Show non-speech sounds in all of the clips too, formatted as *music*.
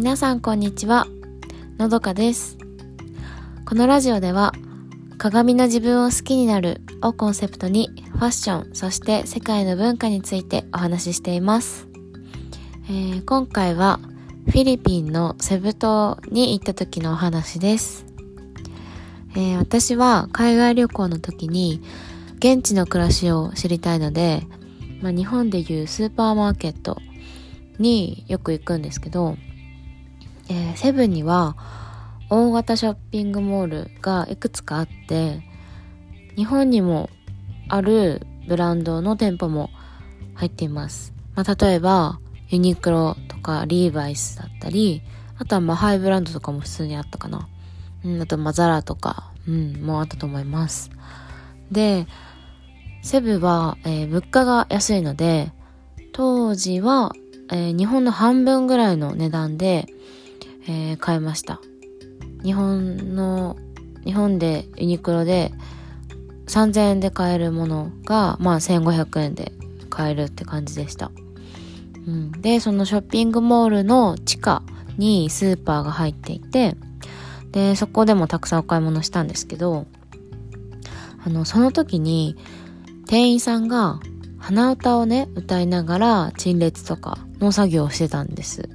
皆さんこんにちは。のどかです。このラジオでは鏡の自分を好きになるをコンセプトにファッションそして世界の文化についてお話ししています、えー、今回はフィリピンのセブ島に行った時のお話です、えー、私は海外旅行の時に現地の暮らしを知りたいので、まあ、日本でいうスーパーマーケットによく行くんですけどえー、セブンには大型ショッピングモールがいくつかあって日本にもあるブランドの店舗も入っています、まあ、例えばユニクロとかリーバイスだったりあとはまあハイブランドとかも普通にあったかな、うん、あとまあザラとか、うん、もあったと思います。でセブは、えー、物価が安いので当時は、えー、日本の半分ぐらいの値段でえー、買いました。日本の、日本でユニクロで3000円で買えるものが、まあ1500円で買えるって感じでした。うん、で、そのショッピングモールの地下にスーパーが入っていて、で、そこでもたくさんお買い物したんですけど、あの、その時に店員さんが鼻歌をね、歌いながら陳列とかの作業をしてたんです。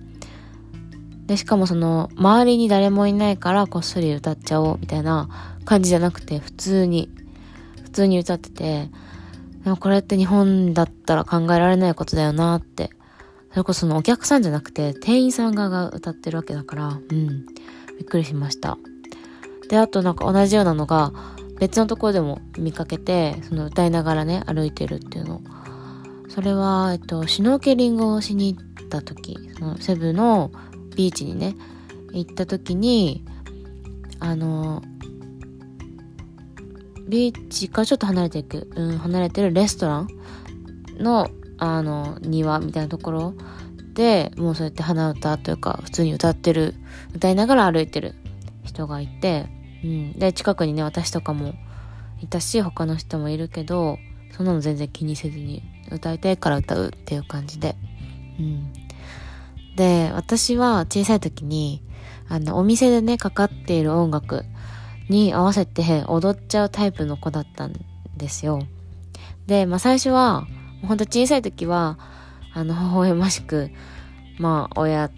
で、しかもその、周りに誰もいないからこっそり歌っちゃおうみたいな感じじゃなくて、普通に、普通に歌ってて、でもこれって日本だったら考えられないことだよなって。それこそそのお客さんじゃなくて、店員さん側が歌ってるわけだから、うん。びっくりしました。で、あとなんか同じようなのが、別のところでも見かけて、その歌いながらね、歩いてるっていうの。それは、えっと、シュノーケリングをしに行った時、そのセブのビーチにね行った時にあのビーチからちょっと離れていく、うん、離れてるレストランのあの庭みたいなところでもうそうやって鼻歌というか普通に歌ってる歌いながら歩いてる人がいて、うん、で近くにね私とかもいたし他の人もいるけどそんなの全然気にせずに歌いたいから歌うっていう感じで、うん、で、私は小さい時に、あの、お店でね、かかっている音楽に合わせて踊っちゃうタイプの子だったんですよ。で、まあ最初は、ほんと小さい時は、あの、微笑ましく、まあ親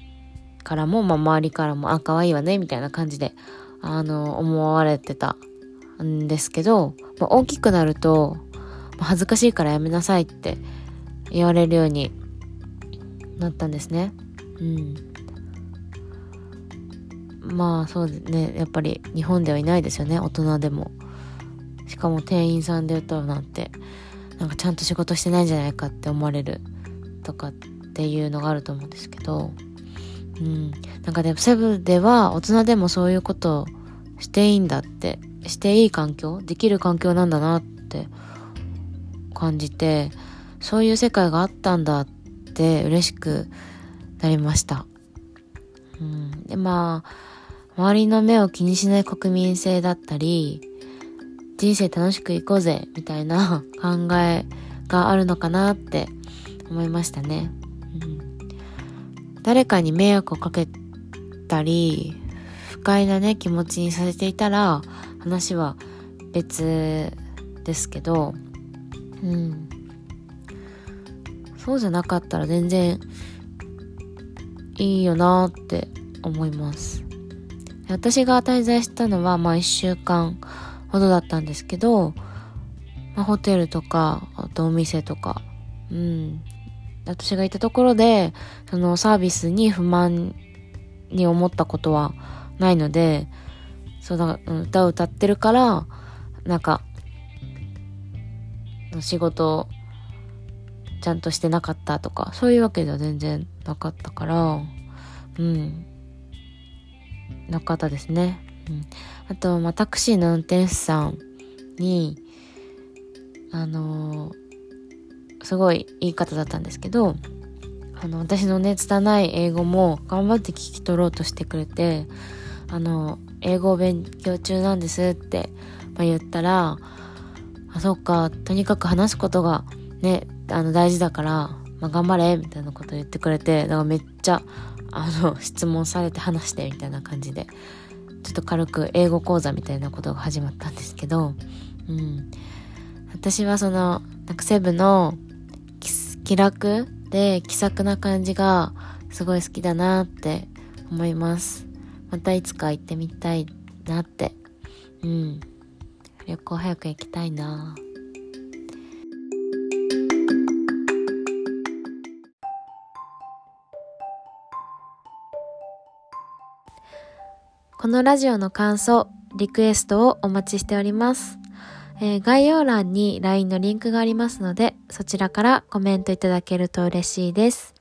からも、まあ周りからも、あ、可愛いわね、みたいな感じで、あの、思われてたんですけど、まあ、大きくなると、恥ずかしいからやめなさいって言われるようになったんですね。うん。まあそうねやっぱり日本ではいないですよね大人でも。しかも店員さんで歌うなんてなんかちゃんと仕事してないんじゃないかって思われるとかっていうのがあると思うんですけど。うん。なんかでもセブでは大人でもそういうことをしていいんだってしていい環境できる環境なんだなって感じてそういう世界があったんだって嬉しくなりました。うん、でまあ周りの目を気にしない国民性だったり人生楽しくいこうぜみたいな *laughs* 考えがあるのかなって思いましたね。うん、誰かに迷惑をかけたり不快なね気持ちにさせていたら話は別ですけど、うん、そうじゃなかったら全然いいよなって思います。私が滞在したのはまあ1週間ほどだったんですけど、まあ、ホテルとか、あとお店とか、うん。私がいたところで、そのサービスに不満に思ったことはないので、そうだ、歌を歌ってるから、なんか、仕事ちゃんとしてなかったとか、そういうわけでは全然なかったから、うん。なかったですね。うん。あと、まあ、タクシーの運転手さんに、あのー、すごいいい方だったんですけど、あの、私のね、拙い英語も頑張って聞き取ろうとしてくれて、あの、英語を勉強中なんですって、まあ、言ったら、あ、そっか、とにかく話すことがね、あの大事だから、まあ、頑張れみたいなこと言ってくれて、だからめっちゃあの、*laughs* 質問されて話してみたいな感じで、ちょっと軽く英語講座みたいなことが始まったんですけど、うん。私はその、なんかセブの気楽で気さくな感じがすごい好きだなって思います。またいつか行ってみたいなって。うん。旅行早く行きたいなこのラジオの感想、リクエストをお待ちしております。えー、概要欄に LINE のリンクがありますので、そちらからコメントいただけると嬉しいです。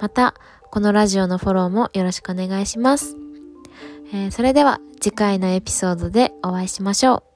また、このラジオのフォローもよろしくお願いします。えー、それでは次回のエピソードでお会いしましょう。